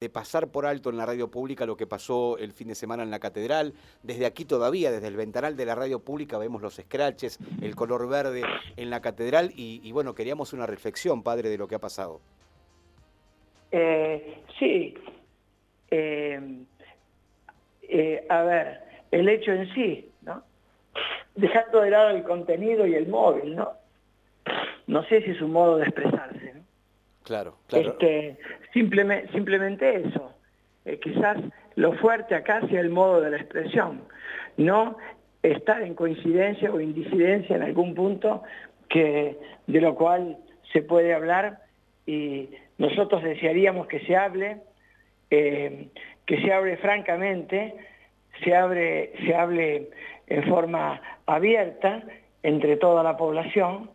de pasar por alto en la radio pública lo que pasó el fin de semana en la catedral. Desde aquí todavía, desde el ventanal de la radio pública, vemos los scratches, el color verde en la catedral y, bueno, queríamos una reflexión, padre, de lo que ha pasado. Eh, sí. Eh, eh, a ver, el hecho en sí, ¿no? Dejando de lado el contenido y el móvil, ¿no? No sé si es un modo de expresarse. Claro, claro. Este, simplemente, simplemente eso. Eh, quizás lo fuerte acá sea el modo de la expresión, no estar en coincidencia o indisidencia en algún punto que, de lo cual se puede hablar y nosotros desearíamos que se hable, eh, que se hable francamente, se, abre, se hable en forma abierta entre toda la población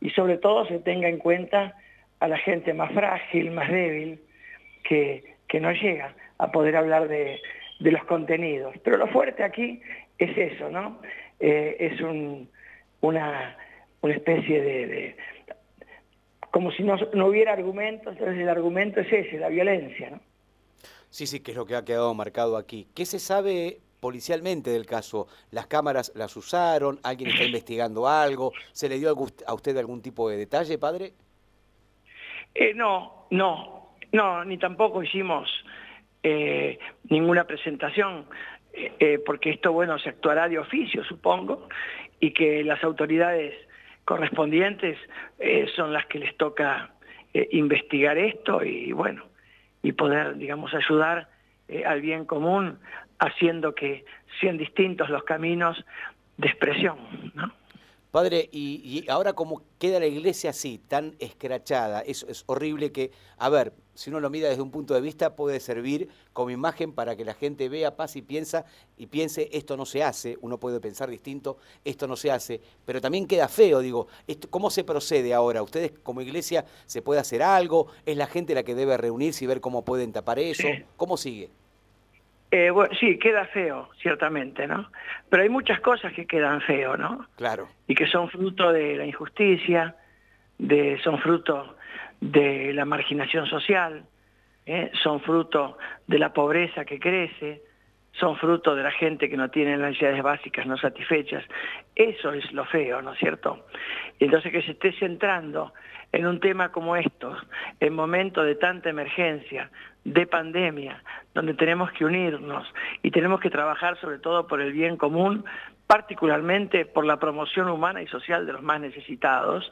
y sobre todo se tenga en cuenta a la gente más frágil, más débil, que, no llega a poder hablar de, los contenidos. Pero lo fuerte aquí es eso, ¿no? Eh, es una, especie de, como si no, hubiera argumentos, entonces el argumento es ese, la violencia, ¿no? Sí, sí, que es lo que ha quedado marcado aquí. ¿Qué se sabe policialmente del caso? ¿Las cámaras las usaron? ¿Alguien está investigando algo? ¿Se le dio a usted algún tipo de detalle, padre? Eh, no, no, no, ni tampoco hicimos eh, ninguna presentación, eh, porque esto, bueno, se actuará de oficio, supongo, y que las autoridades correspondientes son las que les toca investigar esto y, bueno, y poder, digamos, ayudar al bien común haciendo que sean distintos los caminos de expresión, ¿no? Padre, y, ahora como queda la iglesia así, tan escrachada, es, es horrible que, a ver, si uno lo mira desde un punto de vista, puede servir como imagen para que la gente vea, pase y piensa y piense, esto no se hace, uno puede pensar distinto, esto no se hace, pero también queda feo, digo, esto, ¿cómo se procede ahora? ¿Ustedes como iglesia se puede hacer algo? ¿Es la gente la que debe reunirse y ver cómo pueden tapar eso? ¿Cómo sigue? Eh, bueno, sí, queda feo, ciertamente, ¿no? Pero hay muchas cosas que quedan feo, ¿no? Claro. Y que son fruto de la injusticia, de, son fruto de la marginación social, ¿eh? son fruto de la pobreza que crece, son fruto de la gente que no tiene las necesidades básicas no satisfechas. Eso es lo feo, ¿no es cierto? Entonces que se esté centrando en un tema como estos, en momentos de tanta emergencia, de pandemia, donde tenemos que unirnos y tenemos que trabajar sobre todo por el bien común, particularmente por la promoción humana y social de los más necesitados.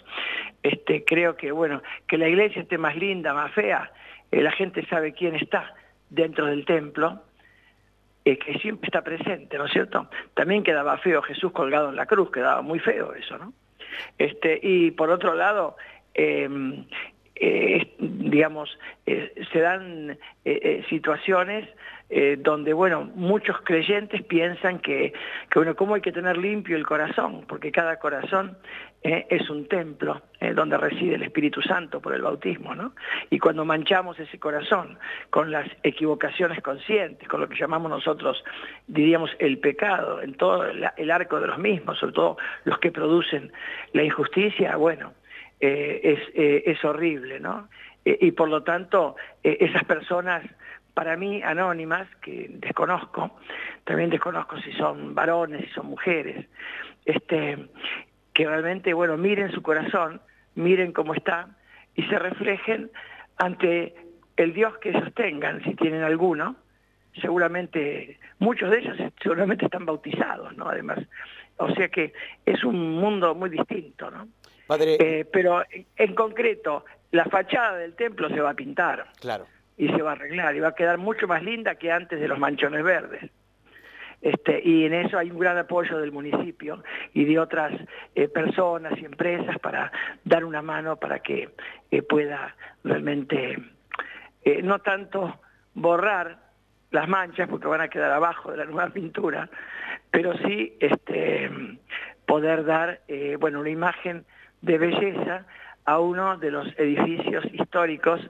Este, creo que, bueno, que la iglesia esté más linda, más fea, eh, la gente sabe quién está dentro del templo, eh, que siempre está presente, ¿no es cierto? También quedaba feo Jesús colgado en la cruz, quedaba muy feo eso, ¿no? Este, y por otro lado, Em, eh, digamos, eh, se dan eh, situaciones donde, bueno, muchos creyentes piensan que, que, bueno, cómo hay que tener limpio el corazón, porque cada corazón es un templo donde reside el Espíritu Santo por el bautismo, ¿no? Y cuando manchamos ese corazón con las equivocaciones conscientes, con lo que llamamos nosotros, diríamos, el pecado, en todo el arco de los mismos, sobre todo los que producen la injusticia, bueno, eh, es, eh, es, horrible, ¿no? Eh, y por lo tanto, esas personas, para mí, anónimas, que desconozco, también desconozco si son varones, si son mujeres, este, que realmente, bueno, miren su corazón, miren cómo está y se reflejen ante el Dios que ellos tengan, si tienen alguno, seguramente, muchos de ellos seguramente están bautizados, ¿no? Además, o sea que es un mundo muy distinto, ¿no? Eh, pero en, concreto, la fachada del templo se va a pintar. Claro. Y se va a arreglar y va a quedar mucho más linda que antes de los manchones verdes. Este, y en eso hay un gran apoyo del municipio y de otras eh, personas y empresas para dar una mano para que eh, pueda realmente no tanto borrar las manchas porque van a quedar abajo de la nueva pintura, pero sí este, poder dar bueno, una imagen de belleza a uno de los edificios históricos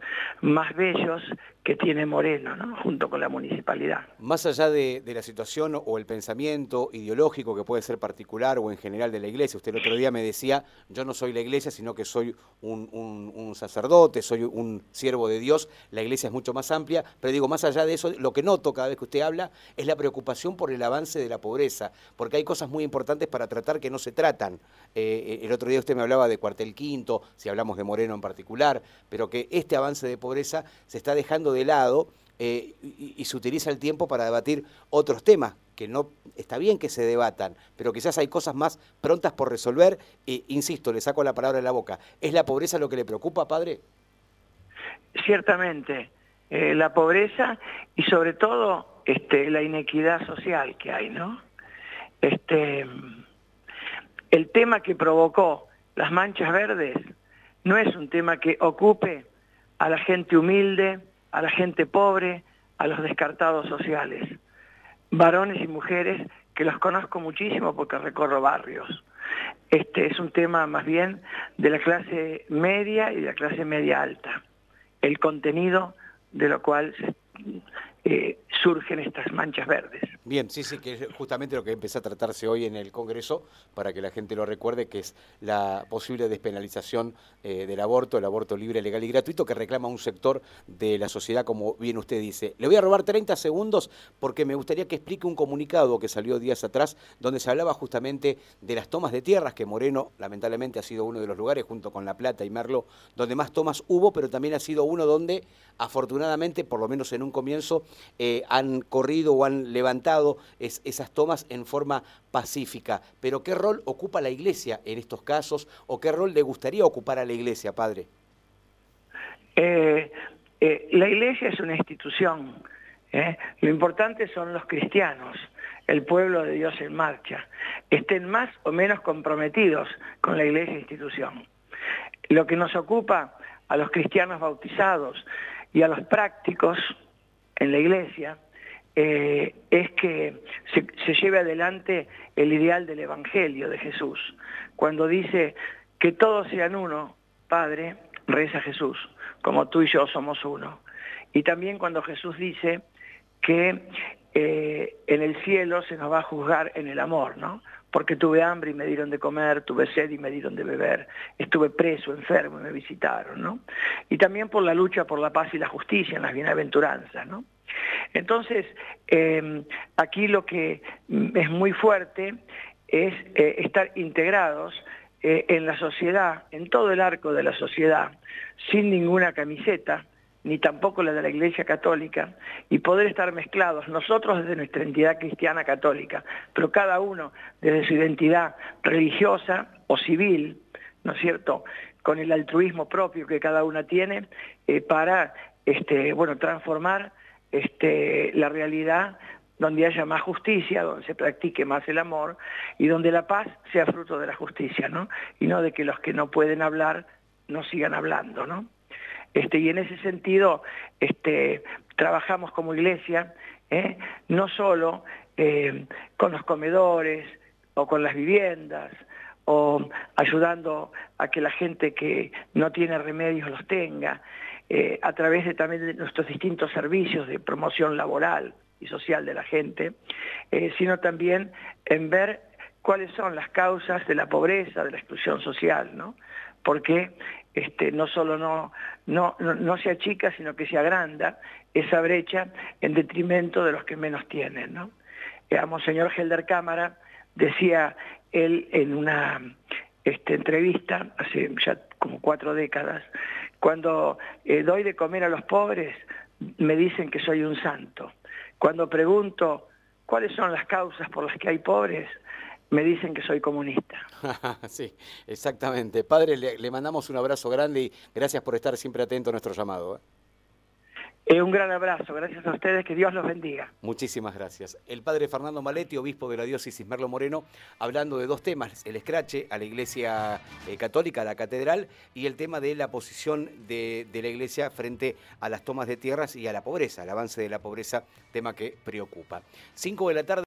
más bellos que tiene Moreno, junto con la municipalidad. Más allá de, la situación o el pensamiento ideológico que puede ser particular o en general de la iglesia, usted el otro día me decía, yo no soy la iglesia, sino que soy un, sacerdote, soy un siervo de Dios, la iglesia es mucho más amplia, pero digo, más allá de eso, lo que noto cada vez que usted habla es la preocupación por el avance de la pobreza, porque hay cosas muy importantes para tratar que no se tratan. Eh, el otro día usted me hablaba de cuartel quinto, si hablamos de Moreno en particular, pero que este avance de pobreza se está dejando de lado eh, y, se utiliza el tiempo para debatir otros temas que no está bien que se debatan, pero quizás hay cosas más prontas por resolver. E, insisto, le saco la palabra de la boca. ¿Es la pobreza lo que le preocupa, padre? Ciertamente, eh, la pobreza y sobre todo este, la inequidad social que hay, ¿no? Este, el tema que provocó las manchas verdes no es un tema que ocupe a la gente humilde, a la gente pobre, a los descartados sociales, varones y mujeres que los conozco muchísimo porque recorro barrios. Este es un tema más bien de la clase media y de la clase media alta, el contenido de lo cual eh, surgen estas manchas verdes. Bien, sí, sí, que es justamente lo que empieza a tratarse hoy en el Congreso, para que la gente lo recuerde, que es la posible despenalización eh, del aborto, el aborto libre, legal y gratuito, que reclama un sector de la sociedad, como bien usted dice. Le voy a robar 30 segundos porque me gustaría que explique un comunicado que salió días atrás, donde se hablaba justamente de las tomas de tierras, que Moreno lamentablemente ha sido uno de los lugares, junto con La Plata y Merlo, donde más tomas hubo, pero también ha sido uno donde, afortunadamente, por lo menos en un comienzo, eh, han corrido o han levantado esas tomas en forma pacífica. Pero ¿qué rol ocupa la Iglesia en estos casos o qué rol le gustaría ocupar a la Iglesia, padre? Eh, eh, la Iglesia es una institución. Lo importante son los cristianos, el pueblo de Dios en marcha, estén más o menos comprometidos con la Iglesia institución. Lo que nos ocupa a los cristianos bautizados y a los prácticos en la iglesia eh, es que se, lleve adelante el ideal del Evangelio de Jesús. Cuando dice que todos sean uno, Padre, reza Jesús, como tú y yo somos uno. Y también cuando Jesús dice que eh, en el cielo se nos va a juzgar en el amor, ¿no? Porque tuve hambre y me dieron de comer, tuve sed y me dieron de beber, estuve preso, enfermo y me visitaron, ¿no? Y también por la lucha por la paz y la justicia en las bienaventuranzas, ¿no? Entonces, em, aquí lo que es muy fuerte es eh, estar integrados eh, en la sociedad, en todo el arco de la sociedad, sin ninguna camiseta, ni tampoco la de la Iglesia Católica, y poder estar mezclados, nosotros desde nuestra entidad cristiana católica, pero cada uno desde su identidad religiosa o civil, ¿no es cierto?, con el altruismo propio que cada una tiene, eh, para este, bueno, transformar este, la realidad donde haya más justicia, donde se practique más el amor y donde la paz sea fruto de la justicia, ¿no? Y no de que los que no pueden hablar no sigan hablando, ¿no? Este, y en ese sentido este, trabajamos como iglesia, ¿eh? no solo eh, con los comedores o con las viviendas, o ayudando a que la gente que no tiene remedios los tenga, eh, a través de también de nuestros distintos servicios de promoción laboral y social de la gente, sino también en ver cuáles son las causas de la pobreza, de la exclusión social, ¿no? Porque este, no solo no, no, no, se achica, sino que se agranda esa brecha en detrimento de los que menos tienen. ¿no? Eh, Helder Cámara decía él en una este, entrevista, hace ya como cuatro décadas, cuando eh, doy de comer a los pobres, me dicen que soy un santo. Cuando pregunto cuáles son las causas por las que hay pobres, me dicen que soy comunista. sí, exactamente. Padre, le, mandamos un abrazo grande y gracias por estar siempre atento a nuestro llamado. ¿eh? Eh, un gran abrazo, gracias a ustedes, que Dios los bendiga. Muchísimas gracias. El padre Fernando Maletti, obispo de la diócesis Merlo Moreno, hablando de dos temas, el escrache a la iglesia eh, católica, a la catedral, y el tema de la posición de, de, la iglesia frente a las tomas de tierras y a la pobreza, el avance de la pobreza, tema que preocupa. Cinco de la tarde.